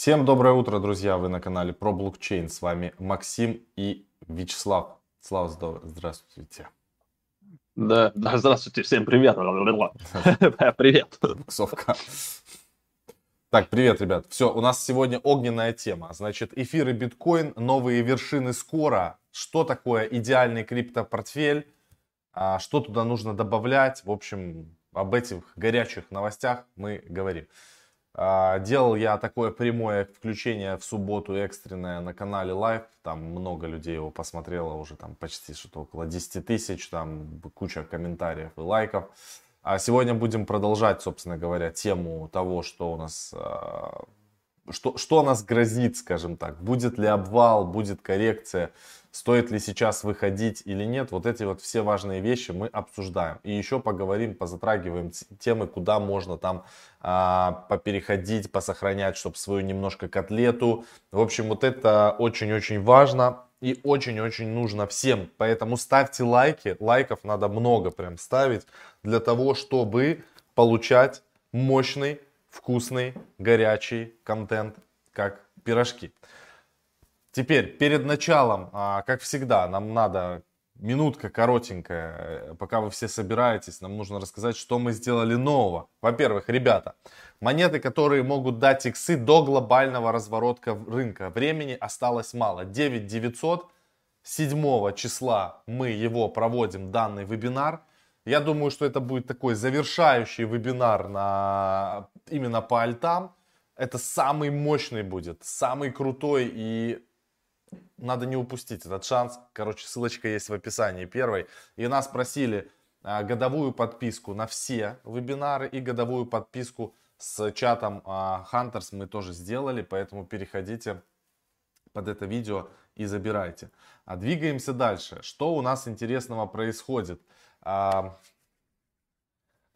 Всем доброе утро, друзья! Вы на канале про блокчейн. С вами Максим и Вячеслав. Слава, здравствуйте. Да, да, здравствуйте, всем привет. Привет. Совка. Так, привет, ребят. Все, у нас сегодня огненная тема. Значит, эфир и биткоин, новые вершины скоро. Что такое идеальный криптопортфель? А что туда нужно добавлять? В общем, об этих горячих новостях мы говорим. А, делал я такое прямое включение в субботу экстренное на канале Live. Там много людей его посмотрело, уже там почти что-то около 10 тысяч, там куча комментариев и лайков. А сегодня будем продолжать, собственно говоря, тему того, что у нас, а, что, что нас грозит, скажем так. Будет ли обвал, будет коррекция стоит ли сейчас выходить или нет, вот эти вот все важные вещи мы обсуждаем. И еще поговорим, позатрагиваем темы, куда можно там а, попереходить, посохранять, чтобы свою немножко котлету. В общем, вот это очень-очень важно и очень-очень нужно всем. Поэтому ставьте лайки, лайков надо много прям ставить для того, чтобы получать мощный, вкусный, горячий контент, как пирожки. Теперь, перед началом, а, как всегда, нам надо минутка коротенькая, э, пока вы все собираетесь, нам нужно рассказать, что мы сделали нового. Во-первых, ребята, монеты, которые могут дать иксы до глобального разворота рынка. Времени осталось мало. 9 900, 7 числа мы его проводим, данный вебинар. Я думаю, что это будет такой завершающий вебинар на, именно по альтам. Это самый мощный будет, самый крутой и надо не упустить этот шанс. Короче, ссылочка есть в описании первой. И нас просили а, годовую подписку на все вебинары и годовую подписку с чатом а, Hunters мы тоже сделали, поэтому переходите под это видео и забирайте. А двигаемся дальше. Что у нас интересного происходит? А,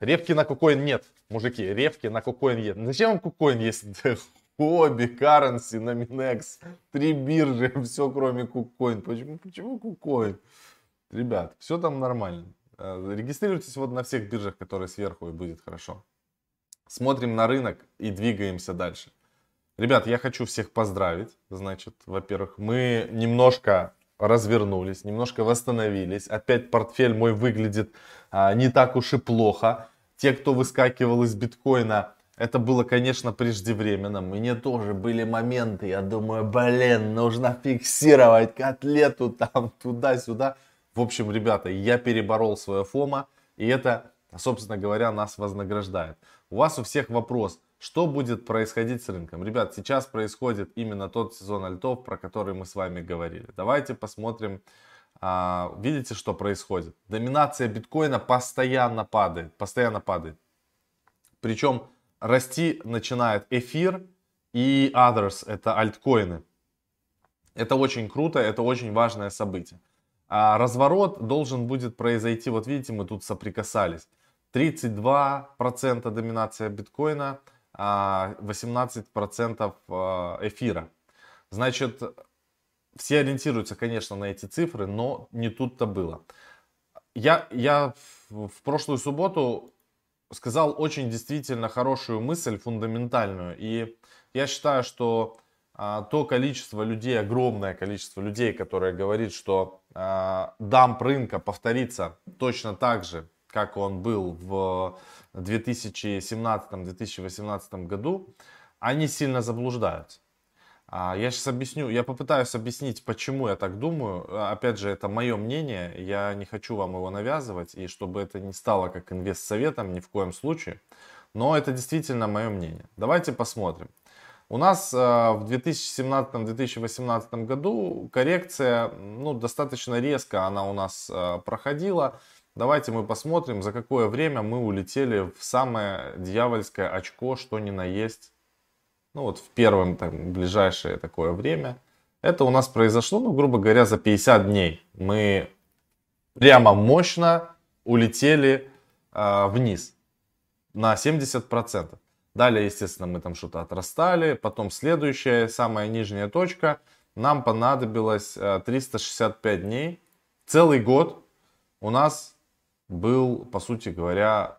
репки на кукоин нет, мужики, репки на кукоин нет. Зачем вам кукоин, если Хобби, Currency, Nominex, три биржи, все кроме KuCoin. Почему, почему KuCoin? Ребят, все там нормально. Э, регистрируйтесь вот на всех биржах, которые сверху, и будет хорошо. Смотрим на рынок и двигаемся дальше. Ребят, я хочу всех поздравить. Значит, во-первых, мы немножко развернулись, немножко восстановились. Опять портфель мой выглядит а, не так уж и плохо. Те, кто выскакивал из биткоина, это было, конечно, преждевременно. Мне тоже были моменты, я думаю, блин, нужно фиксировать котлету там туда-сюда. В общем, ребята, я переборол свое фома, и это, собственно говоря, нас вознаграждает. У вас у всех вопрос, что будет происходить с рынком? Ребят, сейчас происходит именно тот сезон альтов, про который мы с вами говорили. Давайте посмотрим, а, видите, что происходит. Доминация биткоина постоянно падает, постоянно падает. Причем расти начинает эфир и others, это альткоины. Это очень круто, это очень важное событие. А разворот должен будет произойти, вот видите, мы тут соприкасались. 32% доминация биткоина, 18% а, а, эфира. Значит, все ориентируются, конечно, на эти цифры, но не тут-то было. Я, я в прошлую субботу сказал очень действительно хорошую мысль, фундаментальную. И я считаю, что а, то количество людей, огромное количество людей, которые говорит, что а, дамп рынка повторится точно так же, как он был в 2017-2018 году, они сильно заблуждаются. А, я сейчас объясню, я попытаюсь объяснить, почему я так думаю. А, опять же, это мое мнение, я не хочу вам его навязывать, и чтобы это не стало как инвест-советом, ни в коем случае. Но это действительно мое мнение. Давайте посмотрим. У нас а, в 2017-2018 году коррекция ну, достаточно резко она у нас проходила. Давайте мы посмотрим, за какое время мы улетели в самое дьявольское очко, что ни на есть ну вот в первое там, ближайшее такое время. Это у нас произошло, ну, грубо говоря, за 50 дней. Мы прямо мощно улетели э, вниз на 70%. Далее, естественно, мы там что-то отрастали. Потом следующая, самая нижняя точка. Нам понадобилось э, 365 дней. Целый год у нас был, по сути говоря,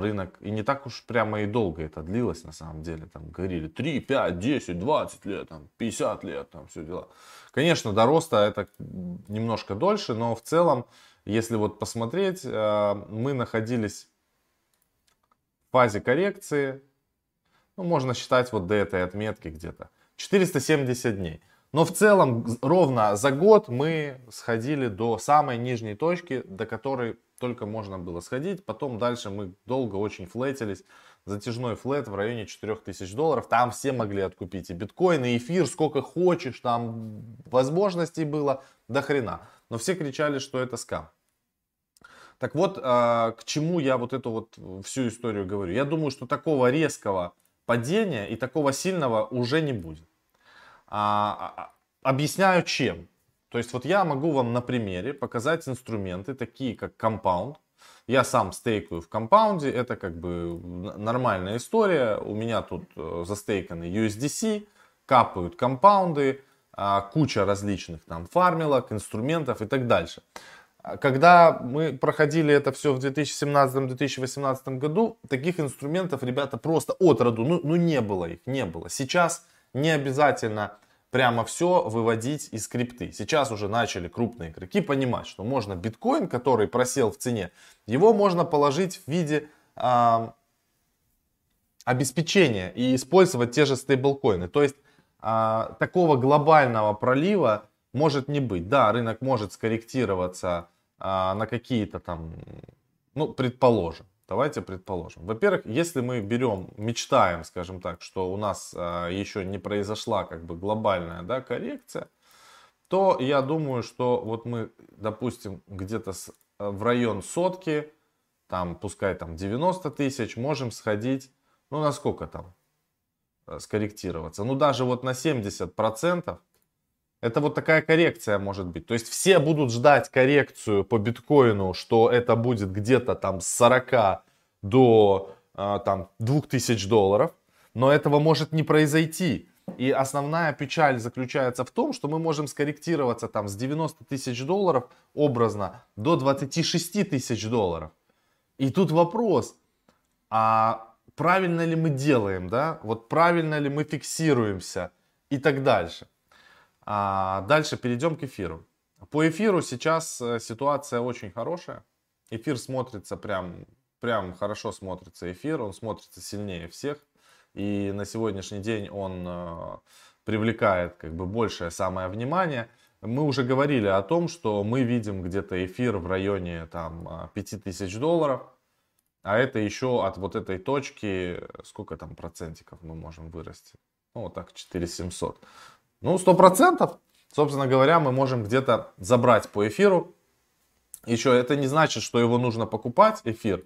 рынок, и не так уж прямо и долго это длилось на самом деле, там говорили 3, 5, 10, 20 лет, там, 50 лет, там все дела. Конечно, до роста это немножко дольше, но в целом, если вот посмотреть, э, мы находились в фазе коррекции, ну, можно считать вот до этой отметки где-то, 470 дней. Но в целом ровно за год мы сходили до самой нижней точки, до которой только можно было сходить. Потом дальше мы долго очень флетились. Затяжной флет в районе 4000 долларов. Там все могли откупить и биткоин, и эфир, сколько хочешь. Там возможностей было до хрена. Но все кричали, что это скам. Так вот, а, к чему я вот эту вот всю историю говорю. Я думаю, что такого резкого падения и такого сильного уже не будет. А, а, объясняю чем. То есть вот я могу вам на примере показать инструменты, такие как компаунд. Я сам стейкаю в компаунде, это как бы нормальная история. У меня тут э, застейканы USDC, капают компаунды, а, куча различных там фармилок, инструментов и так дальше. Когда мы проходили это все в 2017-2018 году, таких инструментов, ребята, просто от роду, ну, ну не было их, не было. Сейчас не обязательно прямо все выводить из скрипты. Сейчас уже начали крупные игроки понимать, что можно биткоин, который просел в цене, его можно положить в виде э, обеспечения и использовать те же стейблкоины. То есть э, такого глобального пролива может не быть. Да, рынок может скорректироваться э, на какие-то там, ну, предположим, Давайте предположим. Во-первых, если мы берем, мечтаем, скажем так, что у нас а, еще не произошла как бы глобальная да, коррекция, то я думаю, что вот мы, допустим, где-то а, в район сотки, там, пускай там 90 тысяч, можем сходить, ну, на сколько там а, скорректироваться? Ну, даже вот на 70 процентов, это вот такая коррекция может быть. То есть все будут ждать коррекцию по биткоину, что это будет где-то там с 40 до а, там 2000 долларов. Но этого может не произойти. И основная печаль заключается в том, что мы можем скорректироваться там с 90 тысяч долларов образно до 26 тысяч долларов. И тут вопрос, а правильно ли мы делаем, да? Вот правильно ли мы фиксируемся и так дальше. А дальше перейдем к эфиру. По эфиру сейчас э, ситуация очень хорошая. Эфир смотрится прям, прям хорошо смотрится эфир, он смотрится сильнее всех. И на сегодняшний день он э, привлекает как бы большее самое внимание. Мы уже говорили о том, что мы видим где-то эфир в районе там 5000 долларов. А это еще от вот этой точки, сколько там процентиков мы можем вырасти? Ну, вот так, 4700. Ну, сто процентов. Собственно говоря, мы можем где-то забрать по эфиру. Еще это не значит, что его нужно покупать, эфир.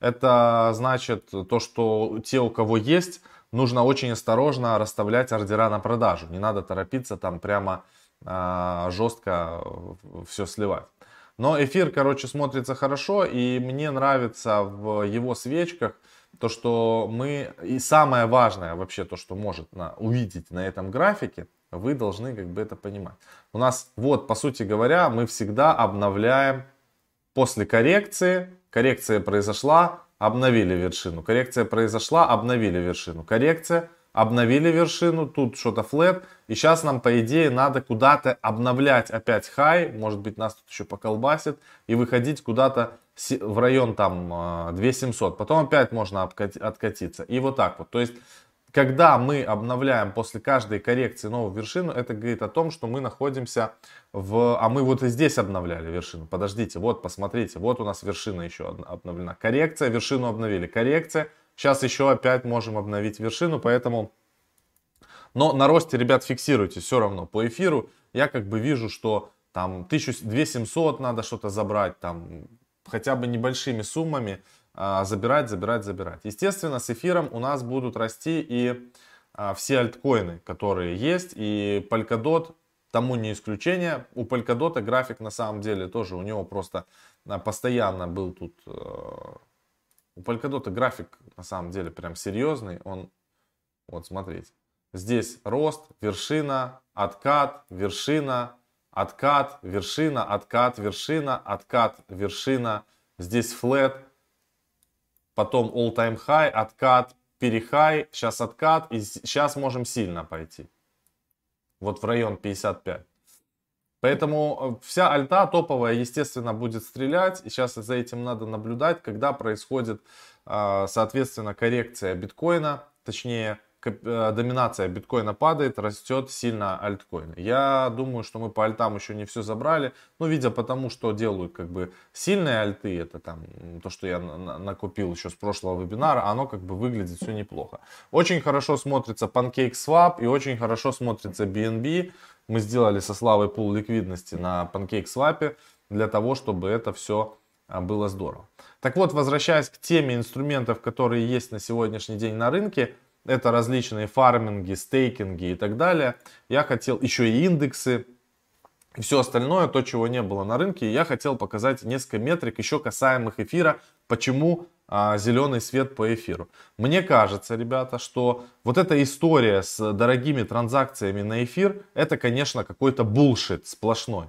Это значит то, что те, у кого есть, нужно очень осторожно расставлять ордера на продажу. Не надо торопиться там прямо э, жестко все сливать. Но эфир, короче, смотрится хорошо, и мне нравится в его свечках то, что мы, и самое важное вообще то, что может на, увидеть на этом графике, вы должны как бы это понимать. У нас вот, по сути говоря, мы всегда обновляем после коррекции. Коррекция произошла, обновили вершину. Коррекция произошла, обновили вершину. Коррекция, обновили вершину, тут что-то флет. И сейчас нам, по идее, надо куда-то обновлять опять хай. Может быть, нас тут еще поколбасит. И выходить куда-то в район там 2700. Потом опять можно откатиться. И вот так вот. То есть когда мы обновляем после каждой коррекции новую вершину, это говорит о том, что мы находимся в... А мы вот и здесь обновляли вершину. Подождите, вот, посмотрите, вот у нас вершина еще обновлена. Коррекция, вершину обновили. Коррекция, сейчас еще опять можем обновить вершину, поэтому... Но на росте, ребят, фиксируйте все равно. По эфиру я как бы вижу, что там 1200 надо что-то забрать, там хотя бы небольшими суммами забирать, забирать, забирать. Естественно, с эфиром у нас будут расти и а, все альткоины, которые есть, и Polkadot тому не исключение. У Polkadot график на самом деле тоже, у него просто а, постоянно был тут... Э, у Polkadot график на самом деле прям серьезный, он, вот смотрите, здесь рост, вершина, откат, вершина, откат, вершина, откат, вершина, откат, вершина, здесь флет, потом all-time high, откат, перехай, сейчас откат, и сейчас можем сильно пойти. Вот в район 55. Поэтому э, вся альта топовая, естественно, будет стрелять. И сейчас за этим надо наблюдать, когда происходит, а, соответственно, коррекция биткоина, точнее, доминация биткоина падает, растет сильно альткоин. Я думаю, что мы по альтам еще не все забрали, но видя потому, что делают как бы сильные альты, это там то, что я накупил еще с прошлого вебинара, оно как бы выглядит все неплохо. Очень хорошо смотрится PancakeSwap и очень хорошо смотрится BNB. Мы сделали со Славой пул ликвидности на PancakeSwap для того, чтобы это все а, было здорово. Так вот, возвращаясь к теме инструментов, которые есть на сегодняшний день на рынке, это различные фарминги, стейкинги и так далее. Я хотел еще и индексы, и все остальное, то, чего не было на рынке. Я хотел показать несколько метрик еще касаемых эфира, почему а, зеленый свет по эфиру. Мне кажется, ребята, что вот эта история с дорогими транзакциями на эфир, это, конечно, какой-то булшит сплошной.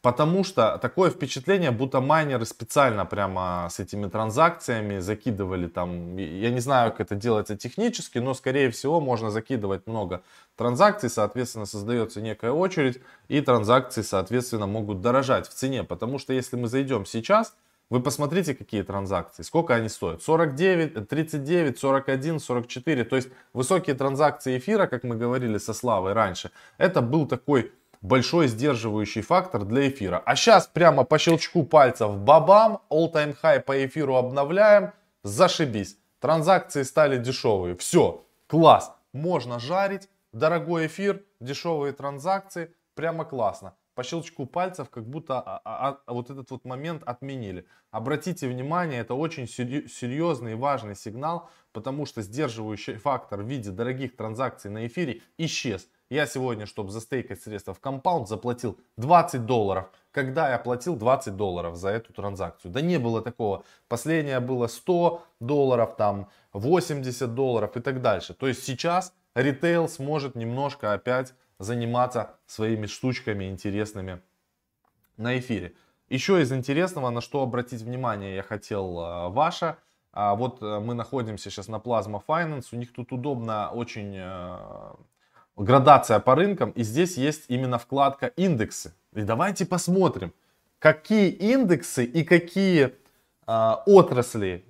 Потому что такое впечатление, будто майнеры специально прямо с этими транзакциями закидывали там, я не знаю, как это делается технически, но скорее всего можно закидывать много транзакций, соответственно создается некая очередь и транзакции соответственно могут дорожать в цене. Потому что если мы зайдем сейчас, вы посмотрите, какие транзакции, сколько они стоят. 49, 39, 41, 44. То есть высокие транзакции эфира, как мы говорили со Славой раньше, это был такой большой сдерживающий фактор для эфира. А сейчас прямо по щелчку пальцев бабам, all-time high по эфиру обновляем, зашибись. Транзакции стали дешевые. Все, класс. Можно жарить, дорогой эфир, дешевые транзакции, прямо классно. По щелчку пальцев как будто а, а, а, вот этот вот момент отменили. Обратите внимание, это очень серьезный и важный сигнал, потому что сдерживающий фактор в виде дорогих транзакций на эфире исчез. Я сегодня, чтобы застейкать средства в компаунд, заплатил 20 долларов. Когда я платил 20 долларов за эту транзакцию? Да не было такого. Последнее было 100 долларов, там 80 долларов и так дальше. То есть сейчас ритейл сможет немножко опять заниматься своими штучками интересными на эфире. Еще из интересного, на что обратить внимание я хотел а, ваше. А вот э, мы находимся сейчас на Plasma Finance. У них тут удобно очень э, градация по рынкам, и здесь есть именно вкладка индексы. И давайте посмотрим, какие индексы и какие э, отрасли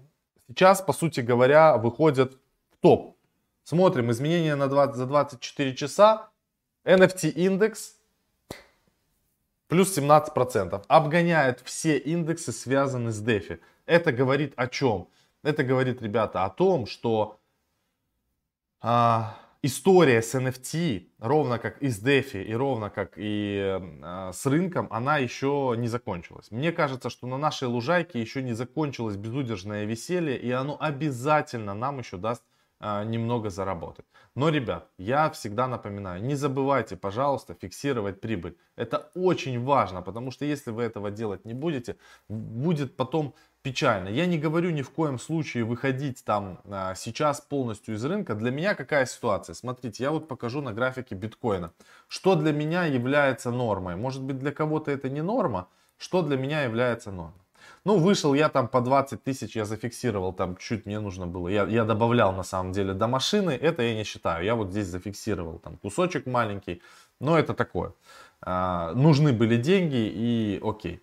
сейчас, по сути говоря, выходят в топ. Смотрим изменения на 20, за 24 часа. NFT индекс плюс 17%. Обгоняет все индексы, связанные с DeFi. Это говорит о чем? Это говорит, ребята, о том, что а, история с NFT, ровно как и с DeFi, и ровно как и э, с рынком, она еще не закончилась. Мне кажется, что на нашей лужайке еще не закончилось безудержное веселье, и оно обязательно нам еще даст немного заработать. Но, ребят, я всегда напоминаю, не забывайте, пожалуйста, фиксировать прибыль. Это очень важно, потому что если вы этого делать не будете, будет потом печально. Я не говорю ни в коем случае выходить там а, сейчас полностью из рынка. Для меня какая ситуация? Смотрите, я вот покажу на графике биткоина. Что для меня является нормой? Может быть для кого-то это не норма? Что для меня является нормой? Ну, вышел я там по 20 тысяч, я зафиксировал, там чуть мне нужно было. Я, я добавлял на самом деле до машины, это я не считаю. Я вот здесь зафиксировал там кусочек маленький, но это такое. А, нужны были деньги и окей.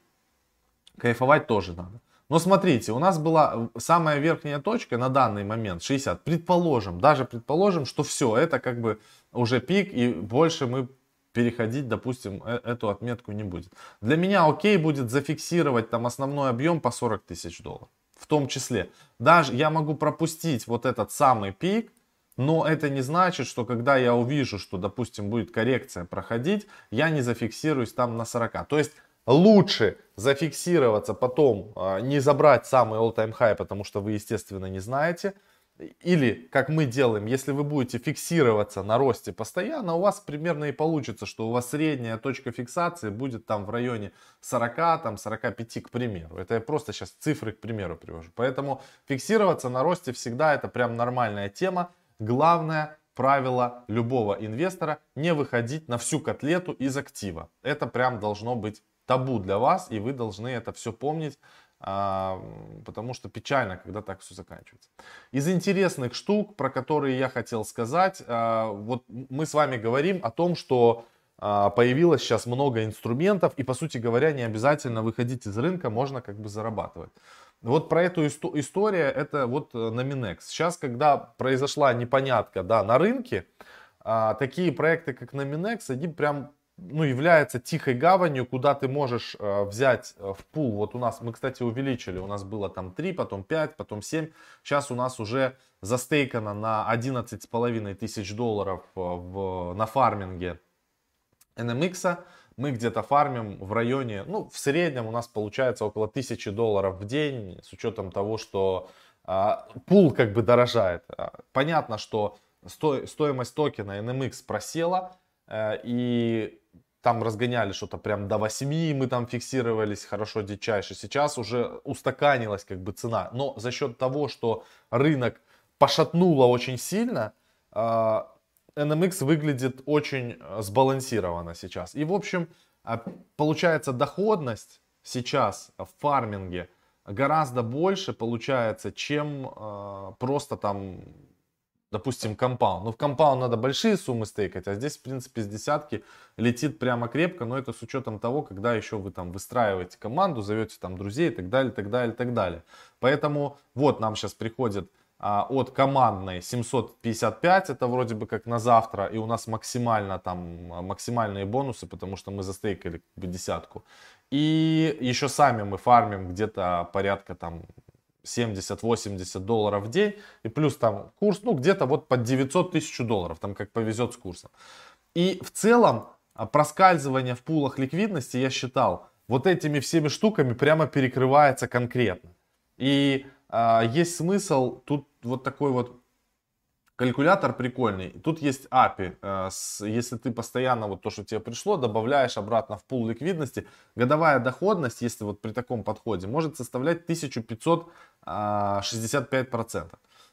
Кайфовать тоже надо. Но смотрите, у нас была самая верхняя точка на данный момент 60. Предположим, даже предположим, что все, это как бы уже пик и больше мы переходить, допустим, э, эту отметку не будет. Для меня окей будет зафиксировать там основной объем по 40 тысяч долларов. В том числе. Даже я могу пропустить вот этот самый пик, но это не значит, что когда я увижу, что, допустим, будет коррекция проходить, я не зафиксируюсь там на 40. То есть лучше зафиксироваться потом, а, не забрать самый all-time high, потому что вы, естественно, не знаете, или, как мы делаем, если вы будете фиксироваться на росте постоянно, у вас примерно и получится, что у вас средняя точка фиксации будет там в районе 40, там 45, к примеру. Это я просто сейчас цифры к примеру привожу. Поэтому фиксироваться на росте всегда это прям нормальная тема. Главное правило любого инвестора не выходить на всю котлету из актива. Это прям должно быть табу для вас, и вы должны это все помнить потому что печально, когда так все заканчивается. Из интересных штук, про которые я хотел сказать, а, вот мы с вами говорим о том, что а, появилось сейчас много инструментов, и, по сути говоря, не обязательно выходить из рынка, можно как бы зарабатывать. Вот про эту историю, это вот на Минекс. Сейчас, когда произошла непонятка да, на рынке, такие проекты, как на Минекс, они прям ну, является тихой гаванью, куда ты можешь э, взять э, в пул. Вот у нас, мы, кстати, увеличили, у нас было там 3, потом 5, потом 7. Сейчас у нас уже застейкано на 11,5 тысяч долларов э, в, на фарминге NMX. Мы где-то фармим в районе, ну, в среднем у нас получается около 1000 долларов в день, с учетом того, что э, пул как бы дорожает. Понятно, что сто, стоимость токена NMX просела, э, и там разгоняли что-то прям до 8, мы там фиксировались хорошо дичайше. Сейчас уже устаканилась как бы цена. Но за счет того, что рынок пошатнуло очень сильно, а, NMX выглядит очень э, сбалансированно сейчас. И в общем, а, получается доходность сейчас в фарминге гораздо больше получается, чем а, просто там допустим, компаунд. Ну, в компаунд надо большие суммы стейкать, а здесь, в принципе, с десятки летит прямо крепко, но это с учетом того, когда еще вы там выстраиваете команду, зовете там друзей и так далее, так далее, так далее. Поэтому вот нам сейчас приходит а, от командной 755, это вроде бы как на завтра, и у нас максимально там, максимальные бонусы, потому что мы застейкали как бы десятку. И еще сами мы фармим где-то порядка там 70-80 долларов в день, и плюс там курс, ну, где-то вот под 900 тысяч долларов, там как повезет с курсом. И в целом а, проскальзывание в пулах ликвидности, я считал, вот этими всеми штуками прямо перекрывается конкретно. И э, есть смысл тут вот такой вот Калькулятор прикольный. Тут есть API. Э, если ты постоянно вот то, что тебе пришло, добавляешь обратно в пул ликвидности, годовая доходность, если вот при таком подходе, может составлять 1565%. А,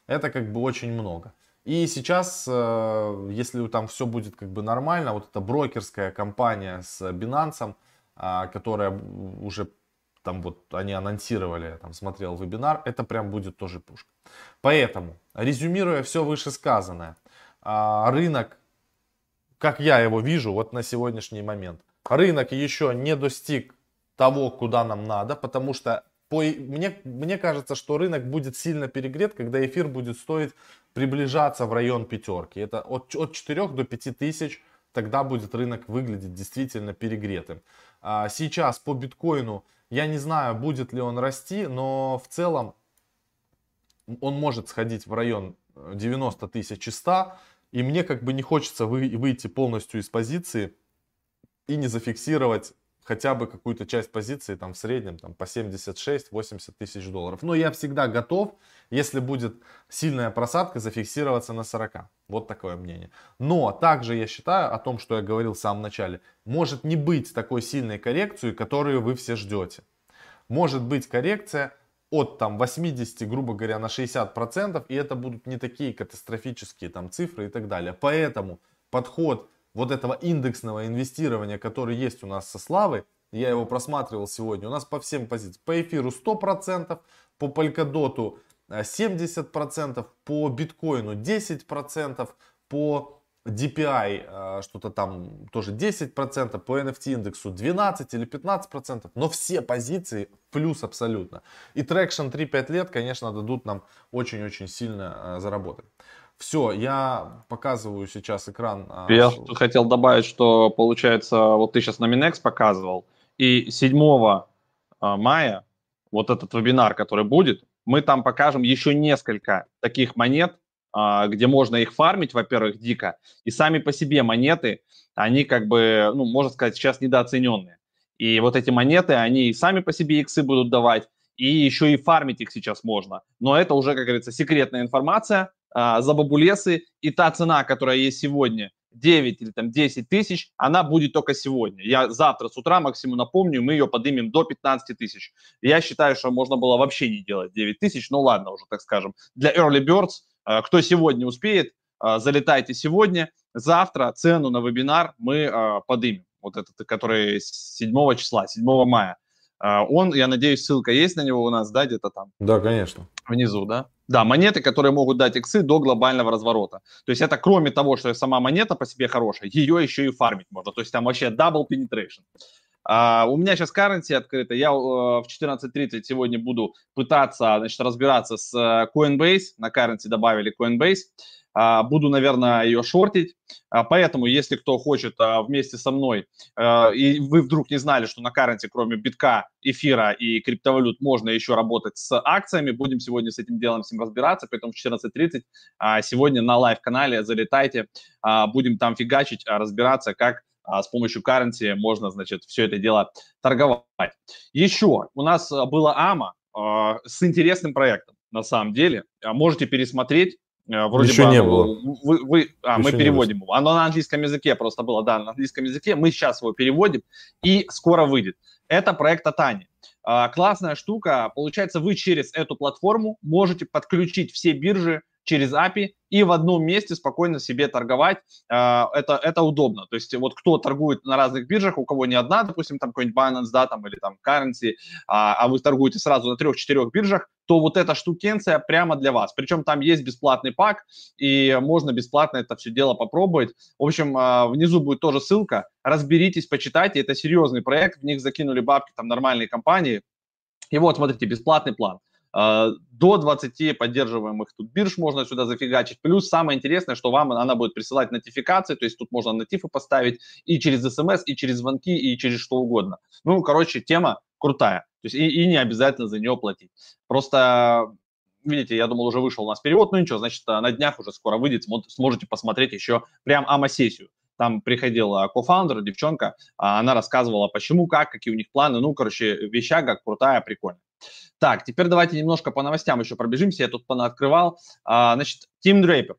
Это как бы очень много. И сейчас, э, если там все будет как бы нормально, вот эта брокерская компания с Binance, а, которая уже там вот они анонсировали, я там смотрел вебинар, это прям будет тоже пушка. Поэтому, резюмируя все вышесказанное, а, рынок, как я его вижу вот на сегодняшний момент, рынок еще не достиг того, куда нам надо, потому что по, мне, мне кажется, что рынок будет сильно перегрет, когда эфир будет стоить приближаться в район пятерки. Это от, от 4 до 5 тысяч, тогда будет рынок выглядеть действительно перегретым. А сейчас по биткоину я не знаю, будет ли он расти, но в целом он может сходить в район 90 тысяч и 100. И мне как бы не хочется вы, выйти полностью из позиции и не зафиксировать хотя бы какую-то часть позиции там в среднем там, по 76-80 тысяч долларов. Но я всегда готов, если будет сильная просадка, зафиксироваться на 40. Вот такое мнение. Но также я считаю о том, что я говорил в самом начале, может не быть такой сильной коррекции, которую вы все ждете. Может быть коррекция от там 80, грубо говоря, на 60 процентов, и это будут не такие катастрофические там цифры и так далее. Поэтому подход вот этого индексного инвестирования, который есть у нас со Славой, я его просматривал сегодня, у нас по всем позициям. По эфиру 100%, по Polkadot 70%, по биткоину 10%, по DPI э, что-то там тоже 10%, по NFT индексу 12 или 15%, но все позиции плюс абсолютно. И Traction 3-5 лет, конечно, дадут нам очень-очень сильно э, заработать. Все, я показываю сейчас экран. Я хотел добавить, что получается, вот ты сейчас на Минекс показывал, и 7 а, мая, вот этот вебинар, который будет, мы там покажем еще несколько таких монет, а, где можно их фармить, во-первых, дико, и сами по себе монеты, они как бы, ну, можно сказать, сейчас недооцененные. И вот эти монеты, они и сами по себе иксы будут давать, и еще и фармить их сейчас можно. Но это уже, как говорится, секретная информация, а, за бабулесы, и та цена, которая есть сегодня, 9 или там 10 тысяч, она будет только сегодня. Я завтра с утра максимум напомню, мы ее поднимем до 15 тысяч. Я считаю, что можно было вообще не делать 9 тысяч, ну ладно уже, так скажем. Для early birds, а, кто сегодня успеет, а, залетайте сегодня. Завтра цену на вебинар мы поднимем. Вот этот, который 7 числа, 7 мая. Он, я надеюсь, ссылка есть на него у нас, да, где-то там? Да, конечно. Внизу, да? Да, монеты, которые могут дать иксы до глобального разворота. То есть это кроме того, что сама монета по себе хорошая, ее еще и фармить можно. То есть там вообще double penetration. Э, у меня сейчас Currency открыта. Я э, в 14.30 сегодня буду пытаться значит, разбираться с э, Coinbase. На Currency добавили Coinbase. А, буду, наверное, ее шортить. А, поэтому, если кто хочет а, вместе со мной, и вы вдруг не знали, что на Currency, кроме битка, эфира и криптовалют, можно еще работать с акциями, будем сегодня с этим делом всем разбираться. Поэтому в 14.30 сегодня на live-канале залетайте, будем там фигачить, разбираться, как с помощью currency можно, значит, все это дело торговать. Еще у нас было АМА с интересным проектом, на самом деле. Можете пересмотреть вроде Еще бы не было. Вы, вы, а, Еще мы переводим его. Оно на английском языке просто было, да, на английском языке. Мы сейчас его переводим и скоро выйдет. Это проект Атани. А, классная штука. Получается, вы через эту платформу можете подключить все биржи через API и в одном месте спокойно себе торговать. А, это, это удобно. То есть вот кто торгует на разных биржах, у кого не одна, допустим, там какой-нибудь Binance, да, там, или там Currency, а, а вы торгуете сразу на трех-четырех биржах, то вот эта штукенция прямо для вас. Причем там есть бесплатный пак, и можно бесплатно это все дело попробовать. В общем, а, внизу будет тоже ссылка. Разберитесь, почитайте. Это серьезный проект, в них закинули бабки там нормальные компании. И вот, смотрите, бесплатный план. А, до 20 поддерживаемых тут бирж можно сюда зафигачить. Плюс самое интересное, что вам она будет присылать нотификации, то есть тут можно натифы поставить и через смс, и через звонки, и через что угодно. Ну, короче, тема крутая. То есть и, и не обязательно за нее платить. Просто видите, я думал, уже вышел у нас перевод, ну ничего, значит, на днях уже скоро выйдет, сможете посмотреть еще прям АМА-сессию. Там приходила кофаундер, девчонка, а она рассказывала, почему, как, какие у них планы. Ну, короче, вещага крутая, прикольная. Так, теперь давайте немножко по новостям еще пробежимся. Я тут открывал. А, значит, Тим Дрейпер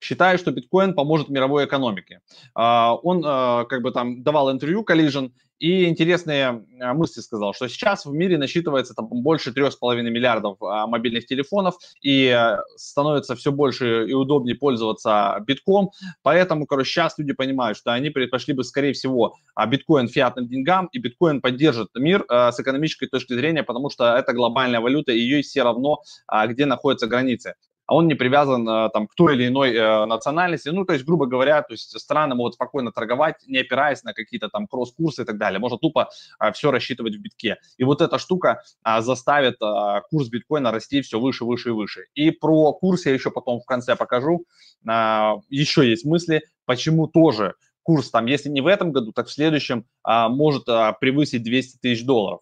считаю, что биткоин поможет мировой экономике. А, он а, как бы там давал интервью Collision и интересные а, мысли сказал, что сейчас в мире насчитывается там больше 3,5 миллиардов мобильных телефонов и становится все больше и удобнее пользоваться битком, поэтому, короче, сейчас люди понимают, что они предпочли бы, скорее всего, биткоин фиатным деньгам, и биткоин поддержит мир с экономической точки зрения, потому что это глобальная валюта, и ее все равно, где находятся границы а он не привязан э, там, к той или иной э, национальности. Ну, то есть, грубо говоря, то есть страны могут спокойно торговать, не опираясь на какие-то там кросс-курсы и так далее. Можно тупо э, все рассчитывать в битке. И вот эта штука э, заставит курс биткоина расти все выше, выше и выше. И про курс я еще потом в конце покажу. Э, еще есть мысли, почему тоже курс там, если не в этом году, так в следующем а, может а, превысить 200 тысяч долларов.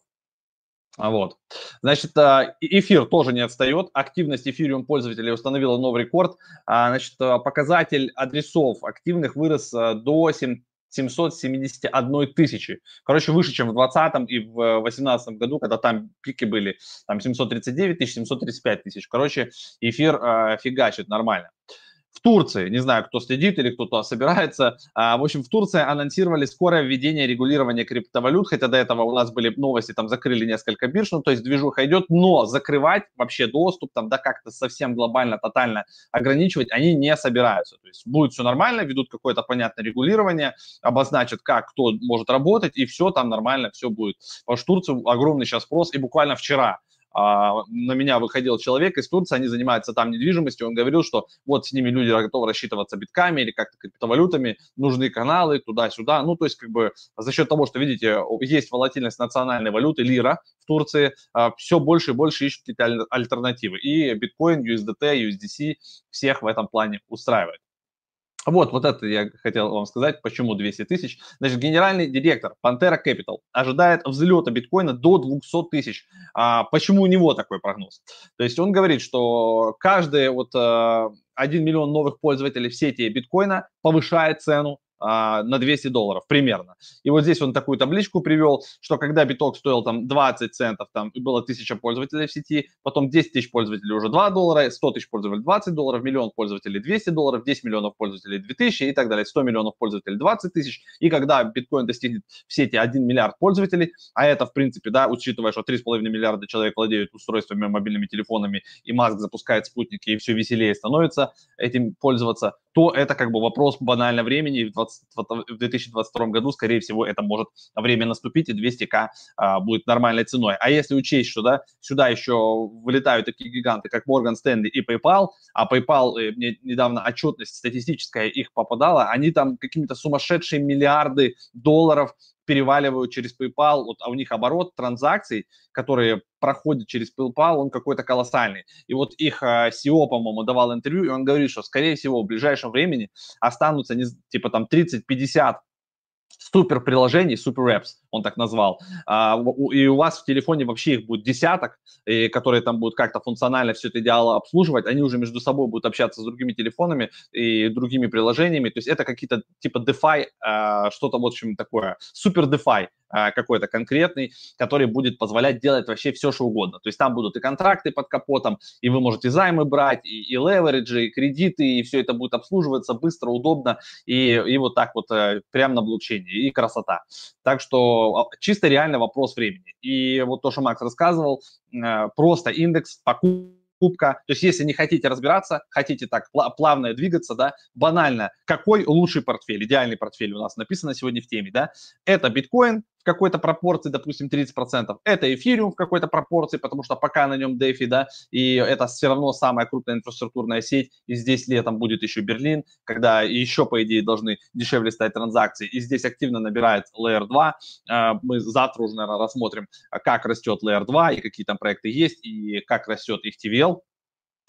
Вот. Значит, а, эфир тоже не отстает. Активность эфириум пользователей установила новый рекорд. А, значит, а, показатель адресов активных вырос до 7 771 тысячи. Короче, выше, чем в 2020 и в 2018 году, когда там пики были там 739 тысяч, 735 тысяч. Короче, эфир э, фигачит нормально. В Турции, не знаю, кто следит или кто-то собирается, а, в общем, в Турции анонсировали скорое введение регулирования криптовалют, хотя до этого у нас были новости, там закрыли несколько бирж, ну, то есть движуха идет, но закрывать вообще доступ, там, да, как-то совсем глобально, тотально ограничивать они не собираются. То есть будет все нормально, ведут какое-то понятное регулирование, обозначат, как кто может работать, и все там нормально, все будет. Потому что в Турции огромный сейчас спрос, и буквально вчера на меня выходил человек из Турции, они занимаются там недвижимостью, он говорил, что вот с ними люди готовы рассчитываться битками или как-то криптовалютами, нужны каналы туда-сюда, ну, то есть как бы за счет того, что, видите, есть волатильность национальной валюты, лира в Турции, а, все больше и больше ищут какие-то альтернативы, и биткоин, USDT, USDC всех в этом плане устраивает. Вот, вот это я хотел вам сказать, почему 200 тысяч. Значит, генеральный директор Pantera Capital ожидает взлета биткоина до 200 тысяч. А почему у него такой прогноз? То есть он говорит, что каждый вот 1 э, миллион новых пользователей в сети биткоина повышает цену а, на 200 долларов примерно. И вот здесь он такую табличку привел, что когда биток стоил там 20 центов, там было 1000 пользователей в сети, потом 10 тысяч пользователей уже 2 доллара, 100 тысяч пользователей 20 долларов, миллион пользователей 200 долларов, 10 миллионов пользователей 2000 и так далее, 100 миллионов пользователей 20 тысяч. И когда биткоин достигнет в сети 1 миллиард пользователей, а это в принципе, да, учитывая, что 3,5 миллиарда человек владеют устройствами, мобильными телефонами, и Маск запускает спутники, и все веселее становится этим пользоваться, то это как бы вопрос банально времени, 2020, в 2022 году, скорее всего, это может время наступить, и 200к а, будет нормальной ценой. А если учесть, что да, сюда еще вылетают такие гиганты, как Morgan Stanley и PayPal, а PayPal, э, мне недавно отчетность статистическая их попадала, они там какими-то сумасшедшие миллиарды долларов переваливают через PayPal, вот, а у них оборот транзакций, которые проходят через PayPal, он какой-то колоссальный. И вот их uh, CEO, по-моему, давал интервью, и он говорит, что, скорее всего, в ближайшем времени останутся, не, типа, там, 30-50 супер приложений, супер apps, он так назвал. А, и у вас в телефоне вообще их будет десяток, и, которые там будут как-то функционально все это дело обслуживать. Они уже между собой будут общаться с другими телефонами и другими приложениями. То есть это какие-то типа DeFi, а, что-то, в общем, такое, супер DeFi а, какой-то конкретный, который будет позволять делать вообще все, что угодно. То есть там будут и контракты под капотом, и вы можете займы брать, и, и левериджи, и кредиты, и все это будет обслуживаться быстро, удобно, и, и вот так вот э, прямо на блокчейне, и красота. Так что чисто реально вопрос времени. И вот то, что Макс рассказывал, э, просто индекс покупка. То есть если не хотите разбираться, хотите так плавно двигаться, да, банально, какой лучший портфель, идеальный портфель у нас написано сегодня в теме, да, это биткоин, какой-то пропорции, допустим, 30%. Это эфириум в какой-то пропорции, потому что пока на нем DeFi, да, и это все равно самая крупная инфраструктурная сеть, и здесь летом будет еще Берлин, когда еще, по идее, должны дешевле стать транзакции, и здесь активно набирает Layer 2. А, мы завтра уже, наверное, рассмотрим, как растет Layer 2, и какие там проекты есть, и как растет их TVL,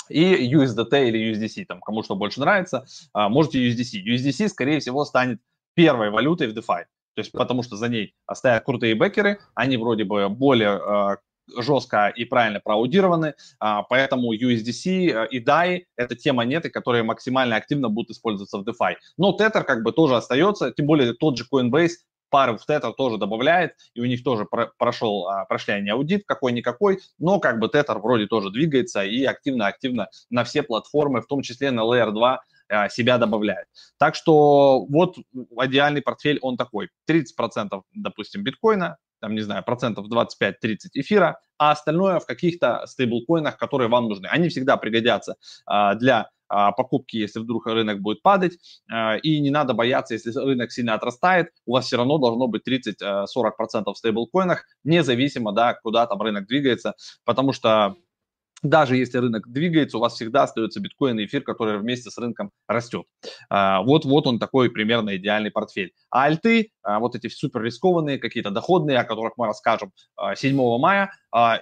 и USDT или USDC, там, кому что больше нравится, а, можете USDC. USDC, скорее всего, станет первой валютой в DeFi. То есть потому что за ней стоят крутые бэкеры, они вроде бы более э, жестко и правильно проаудированы, а, поэтому USDC э, и DAI – это те монеты, которые максимально активно будут использоваться в DeFi. Но Tether как бы тоже остается, тем более тот же Coinbase пары в Tether тоже добавляет, и у них тоже про прошел, а, прошли они аудит какой-никакой, но как бы Tether вроде тоже двигается и активно-активно на все платформы, в том числе на Layer 2, а, себя добавляет. Так что вот идеальный портфель, он такой. 30% допустим биткоина, там, не знаю, процентов 25-30 эфира, а остальное в каких-то стейблкоинах, которые вам нужны. Они всегда пригодятся а, для а, покупки, если вдруг рынок будет падать, а, и не надо бояться, если рынок сильно отрастает, у вас все равно должно быть 30-40% в стейблкоинах, независимо, да, куда там рынок двигается, потому что даже если рынок двигается, у вас всегда остается биткоин и эфир, который вместе с рынком растет. А, вот, вот он такой примерно идеальный портфель. А альты, а, вот эти супер рискованные, какие-то доходные, о которых мы расскажем 7 а, мая,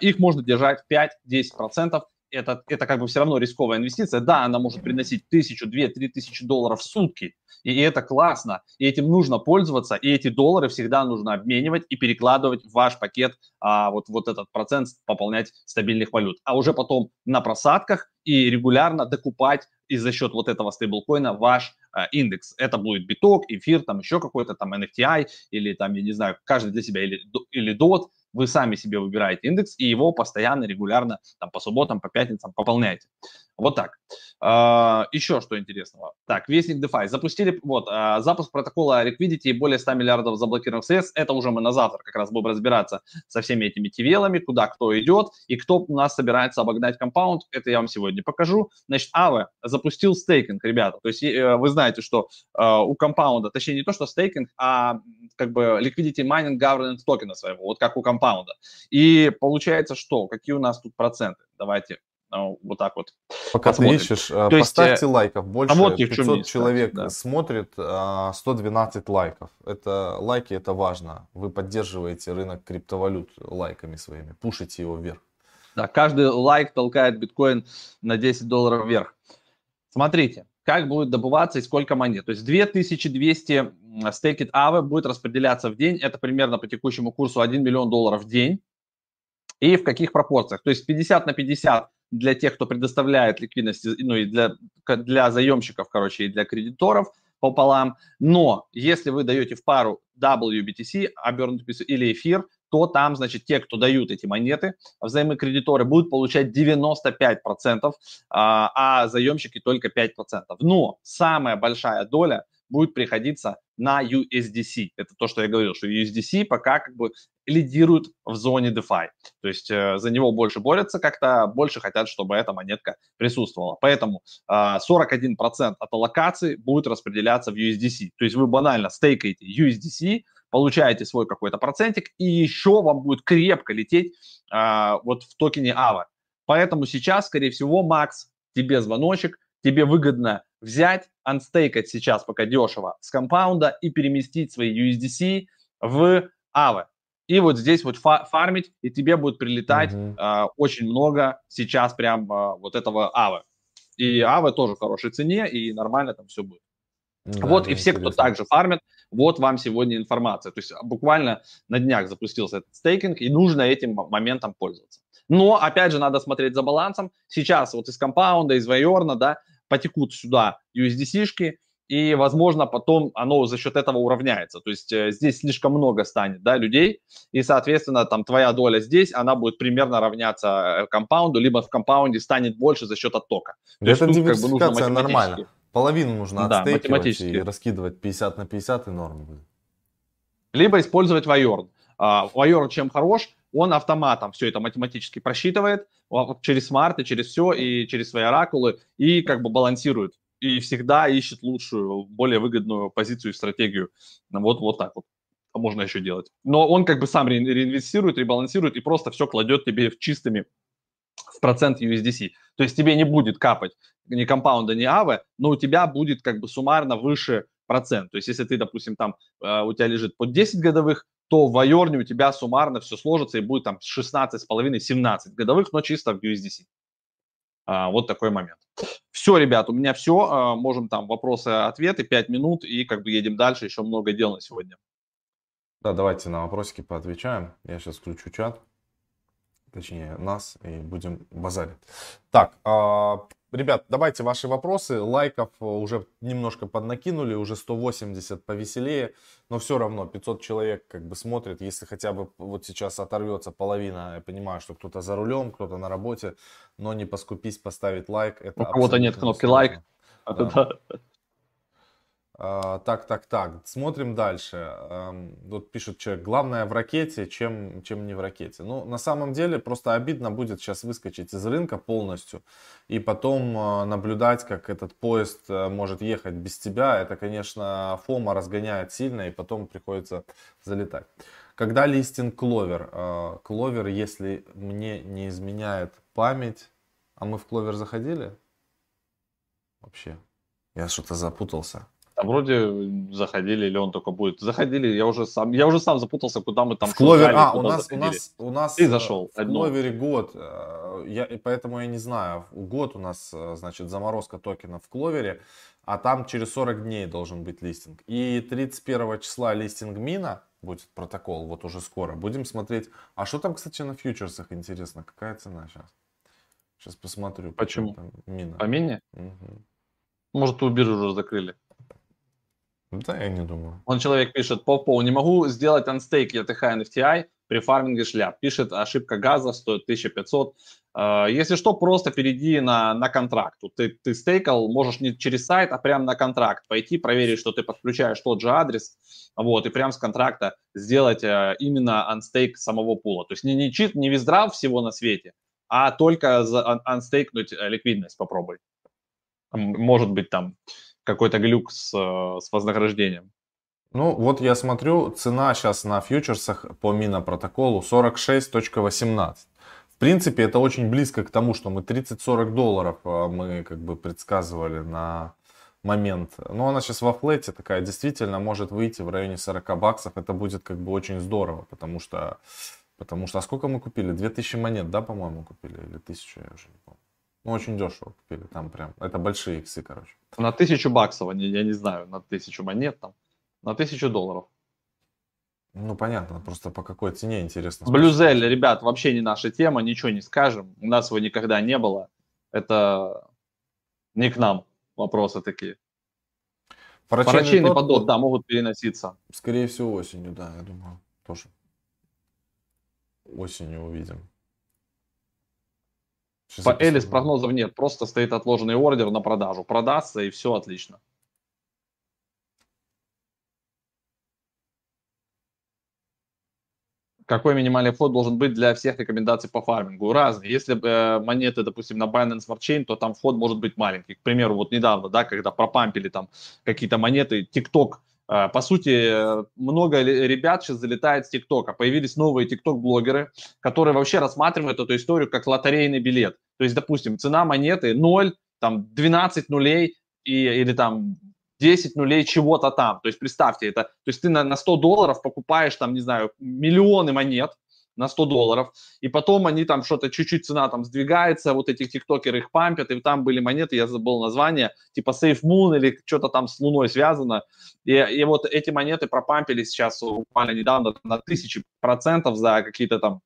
их можно держать 5-10% это, это как бы все равно рисковая инвестиция. Да, она может приносить тысячу, две, три тысячи долларов в сутки, и это классно, и этим нужно пользоваться, и эти доллары всегда нужно обменивать и перекладывать в ваш пакет, а, вот, вот этот процент пополнять стабильных валют. А уже потом на просадках и регулярно докупать и за счет вот этого стейблкоина ваш а, индекс. Это будет биток, эфир, там еще какой-то там NFTI или там, я не знаю, каждый для себя или, или DOT, вы сами себе выбираете индекс и его постоянно, регулярно, там, по субботам, по пятницам пополняете. Вот так. Uh, еще что интересного. Так, Вестник DeFi. Запустили, вот, uh, запуск протокола Liquidity и более 100 миллиардов заблокированных средств. Это уже мы на завтра как раз будем разбираться со всеми этими TVL, куда кто идет и кто у нас собирается обогнать компаунд. Это я вам сегодня покажу. Значит, Aave запустил стейкинг, ребята. То есть uh, вы знаете, что uh, у компаунда, точнее не то, что стейкинг, а как бы Liquidity Mining Governance токена своего, вот как у компаунда. И получается что? Какие у нас тут проценты? Давайте вот так вот. Пока посмотрим. ты ищешь, То поставьте есть, э, лайков. Больше а вот 500 человек да. смотрит, 112 а, лайков. Это лайки, это важно. Вы поддерживаете рынок криптовалют лайками своими, пушите его вверх. Да, каждый лайк толкает биткоин на 10 долларов вверх. Смотрите, как будет добываться и сколько монет. То есть 2200 стейкет АВы будет распределяться в день. Это примерно по текущему курсу 1 миллион долларов в день. И в каких пропорциях? То есть 50 на 50 для тех, кто предоставляет ликвидность, ну и для, для заемщиков, короче, и для кредиторов пополам. Но если вы даете в пару WBTC, обернутый или эфир, то там, значит, те, кто дают эти монеты, взаймы кредиторы будут получать 95%, а, а заемщики только 5%. Но самая большая доля будет приходиться на USDC. Это то, что я говорил, что USDC пока как бы лидирует в зоне DeFi. То есть э, за него больше борются как-то, больше хотят, чтобы эта монетка присутствовала. Поэтому э, 41% от аллокации будет распределяться в USDC. То есть вы банально стейкаете USDC, получаете свой какой-то процентик, и еще вам будет крепко лететь э, вот в токене AVA. Поэтому сейчас, скорее всего, Макс, тебе звоночек, тебе выгодно взять, анстейкать сейчас пока дешево с компаунда и переместить свои USDC в AVE. И вот здесь вот фармить, и тебе будет прилетать uh-huh. э, очень много сейчас прям э, вот этого AVE. И AVE тоже в хорошей цене, и нормально там все будет. Да, вот, и все, интересно. кто также фармит, вот вам сегодня информация. То есть буквально на днях запустился этот стейкинг, и нужно этим моментом пользоваться. Но, опять же, надо смотреть за балансом. Сейчас вот из компаунда, из Вайорна, да, потекут сюда USDC-шки, и, возможно, потом оно за счет этого уравняется. То есть э, здесь слишком много станет да, людей, и, соответственно, там твоя доля здесь, она будет примерно равняться э, компаунду, либо в компаунде станет больше за счет оттока. То Это диверсификация как бы нормально. Половину нужно да, отстейкивать и раскидывать 50 на 50 и норм будет. Либо использовать Вайорн. Вайорн чем хорош? он автоматом все это математически просчитывает через смарты, через все и через свои оракулы и как бы балансирует и всегда ищет лучшую, более выгодную позицию и стратегию. Вот, вот так вот можно еще делать. Но он как бы сам ре- реинвестирует, ребалансирует и просто все кладет тебе в чистыми в процент USDC. То есть тебе не будет капать ни компаунда, ни авы, но у тебя будет как бы суммарно выше процент. То есть если ты, допустим, там э, у тебя лежит под 10 годовых, то в Айорне у тебя суммарно все сложится и будет там 16,5-17 годовых, но чисто в USDC. А, вот такой момент. Все, ребят, у меня все. А, можем там вопросы-ответы, 5 минут, и как бы едем дальше. Еще много дел на сегодня. Да, давайте на вопросики поотвечаем. Я сейчас включу чат, точнее нас, и будем базарить. Так, а, Ребят, давайте ваши вопросы. Лайков уже немножко поднакинули, уже 180 повеселее, но все равно 500 человек как бы смотрит. Если хотя бы вот сейчас оторвется половина, я понимаю, что кто-то за рулем, кто-то на работе, но не поскупись поставить лайк. Это У кого-то нет кнопки лайк. Да. А, так, так, так. Смотрим дальше. Тут пишет человек, главное в ракете, чем, чем не в ракете. Ну, на самом деле, просто обидно будет сейчас выскочить из рынка полностью и потом а, наблюдать, как этот поезд э, может ехать без тебя. Это, конечно, фома разгоняет сильно и потом приходится залетать. Когда листинг Кловер? Кловер, если мне не изменяет память, а мы в Кловер заходили? Вообще, я что-то запутался. А вроде заходили, или он только будет. Заходили, я уже сам, я уже сам запутался, куда мы там. В Кловер, а, у нас, у нас, у нас. Ты зашел. В Кловере год, э, я, поэтому я не знаю. Год у нас, э, значит, заморозка токена в Кловере, а там через 40 дней должен быть листинг. И 31 числа листинг Мина, будет протокол, вот уже скоро. Будем смотреть. А что там, кстати, на фьючерсах, интересно, какая цена сейчас? Сейчас посмотрю. Почему? Мина. По мине? Угу. Может, у биржу уже закрыли. Да, я не думаю. Он человек пишет, Попов, не могу сделать анстейк ETH NFTI при фарминге шляп. Пишет, ошибка газа стоит 1500. А, если что, просто перейди на, на контракт. Ты, ты стейкал, можешь не через сайт, а прямо на контракт пойти, проверить, что ты подключаешь тот же адрес, вот, и прямо с контракта сделать э, именно анстейк самого пула. То есть не, не чит, не виздрав всего на свете, а только анстейкнуть э, ликвидность попробуй. Может быть там какой-то глюк с, э, с вознаграждением. Ну, вот я смотрю, цена сейчас на фьючерсах по мина протоколу 46.18. В принципе, это очень близко к тому, что мы 30-40 долларов э, мы как бы предсказывали на момент. Но она сейчас во флете такая действительно может выйти в районе 40 баксов. Это будет как бы очень здорово, потому что, потому что, а сколько мы купили? 2000 монет, да, по-моему, купили? Или 1000, я уже не помню. Ну, очень дешево купили там прям. Это большие иксы, короче. На тысячу баксов, я не знаю, на тысячу монет там. На тысячу долларов. Ну, понятно, просто по какой цене интересно. Блюзель, ребят, вообще не наша тема, ничего не скажем. У нас его никогда не было. Это не к нам вопросы такие. Парачейный подот, да, могут переноситься. Скорее всего, осенью, да, я думаю, тоже. Осенью увидим. По Элис прогнозов нет, просто стоит отложенный ордер на продажу. Продастся и все отлично. какой минимальный вход должен быть для всех рекомендаций по фармингу? Разные. Если э, монеты, допустим, на Binance Smart Chain, то там вход может быть маленький. К примеру, вот недавно, да, когда пропампили там какие-то монеты, TikTok, по сути, много ребят сейчас залетает с ТикТока. Появились новые ТикТок-блогеры, которые вообще рассматривают эту историю как лотерейный билет. То есть, допустим, цена монеты 0, там 12 нулей и, или там 10 нулей чего-то там. То есть представьте это. То есть ты на, на 100 долларов покупаешь там, не знаю, миллионы монет на 100 долларов, и потом они там что-то, чуть-чуть цена там сдвигается, вот эти тиктокеры их пампят, и там были монеты, я забыл название, типа Safe Moon или что-то там с Луной связано, и, и вот эти монеты пропампили сейчас буквально недавно на тысячи процентов за какие-то там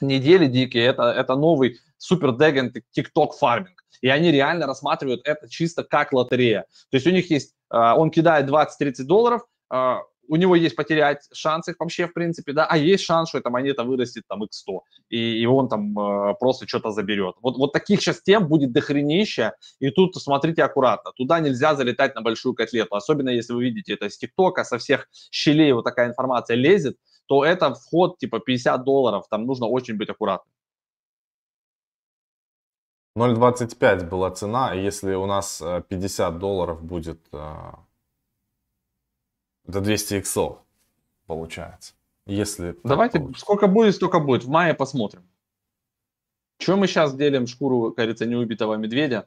недели дикие, это, это новый супер деген тикток фарминг. И они реально рассматривают это чисто как лотерея. То есть у них есть, а, он кидает 20-30 долларов, а, у него есть потерять шанс их вообще, в принципе, да, а есть шанс, что эта монета вырастет там x100, и, и он там э, просто что-то заберет. Вот, вот таких сейчас тем будет дохренища, и тут смотрите аккуратно, туда нельзя залетать на большую котлету, особенно если вы видите это с ТикТока, со всех щелей вот такая информация лезет, то это вход типа 50 долларов, там нужно очень быть аккуратным. 0.25 была цена, если у нас 50 э, долларов будет, э, это 200 иксов получается. Если Давайте, получится. сколько будет, столько будет. В мае посмотрим. Что мы сейчас делим шкуру, кажется, неубитого медведя?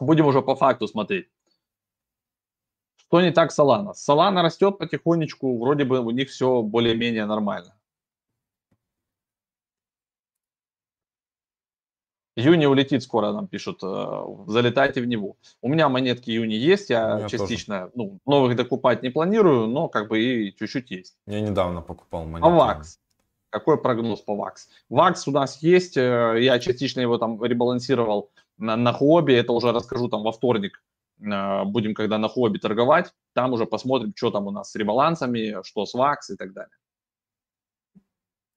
Будем уже по факту смотреть. Что не так с Solana? Solana растет потихонечку, вроде бы у них все более-менее нормально. Юни улетит скоро, нам пишут, э, залетайте в него. У меня монетки Юни есть, я частично ну, новых докупать не планирую, но как бы и чуть-чуть есть. Я недавно покупал монетки. А ВАКС? Какой прогноз по ВАКС? ВАКС у нас есть, э, я частично его там ребалансировал на, на хобби, это уже расскажу там во вторник, э, будем когда на хобби торговать, там уже посмотрим, что там у нас с ребалансами, что с ВАКС и так далее.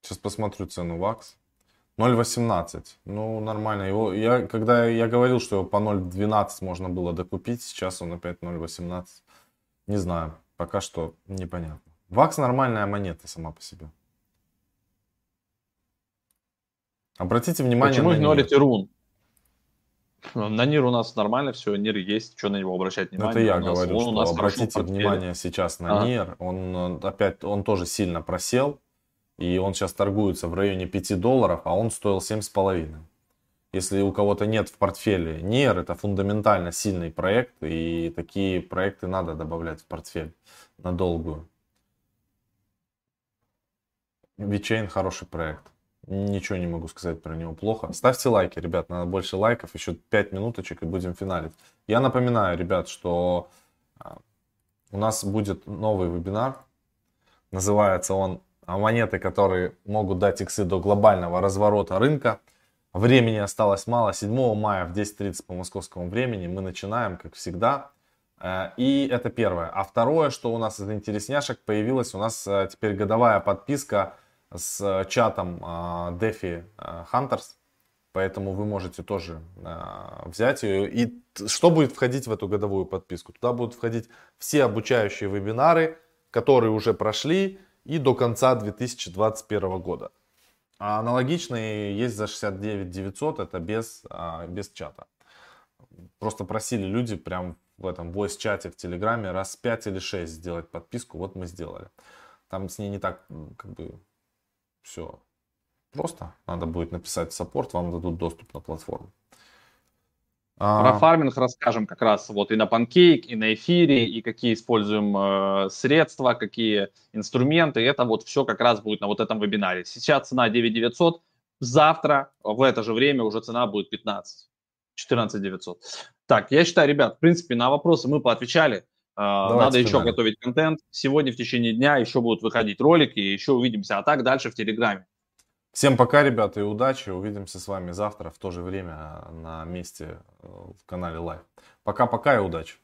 Сейчас посмотрю цену ВАКС. 0.18. Ну, нормально. Его, я, когда я говорил, что его по 0.12 можно было докупить, сейчас он опять 0.18. Не знаю. Пока что непонятно. Вакс нормальная монета сама по себе. Обратите внимание Почему на игнорите рун? На Нир у нас нормально все, Нир есть, что на него обращать внимание? Это я говорю, что обратите внимание сейчас на а. Нир. Он опять, он тоже сильно просел и он сейчас торгуется в районе 5 долларов, а он стоил 7,5. Если у кого-то нет в портфеле NIR, это фундаментально сильный проект, и такие проекты надо добавлять в портфель на долгую. VeChain хороший проект. Ничего не могу сказать про него плохо. Ставьте лайки, ребят, надо больше лайков, еще 5 минуточек и будем финалить. Я напоминаю, ребят, что а, у нас будет новый вебинар. Называется он а монеты, которые могут дать иксы до глобального разворота рынка. Времени осталось мало. 7 мая в 10.30 по московскому времени мы начинаем, как всегда. Э, и это первое. А второе, что у нас из интересняшек появилась, у нас э, теперь годовая подписка с чатом э, DeFi Hunters. Поэтому вы можете тоже взять ее. И что будет входить в эту годовую подписку? Туда будут входить все обучающие вебинары, которые уже прошли и до конца 2021 года. А аналогичные есть за 69 900, это без, а, без чата. Просто просили люди прям в этом voice чате в Телеграме раз 5 или 6 сделать подписку, вот мы сделали. Там с ней не так, как бы, все просто. Надо будет написать саппорт, вам дадут доступ на платформу. А. Про фарминг расскажем как раз вот и на Pancake, и на эфире, и какие используем э, средства, какие инструменты. Это вот все как раз будет на вот этом вебинаре. Сейчас цена 9900, завтра в это же время уже цена будет 15, 14 900. Так, я считаю, ребят, в принципе, на вопросы мы поотвечали. Э, Давайте Надо еще готовить контент. Сегодня в течение дня еще будут выходить ролики, еще увидимся. А так дальше в Телеграме. Всем пока, ребята, и удачи. Увидимся с вами завтра в то же время на месте э, в канале Live. Пока-пока и удачи.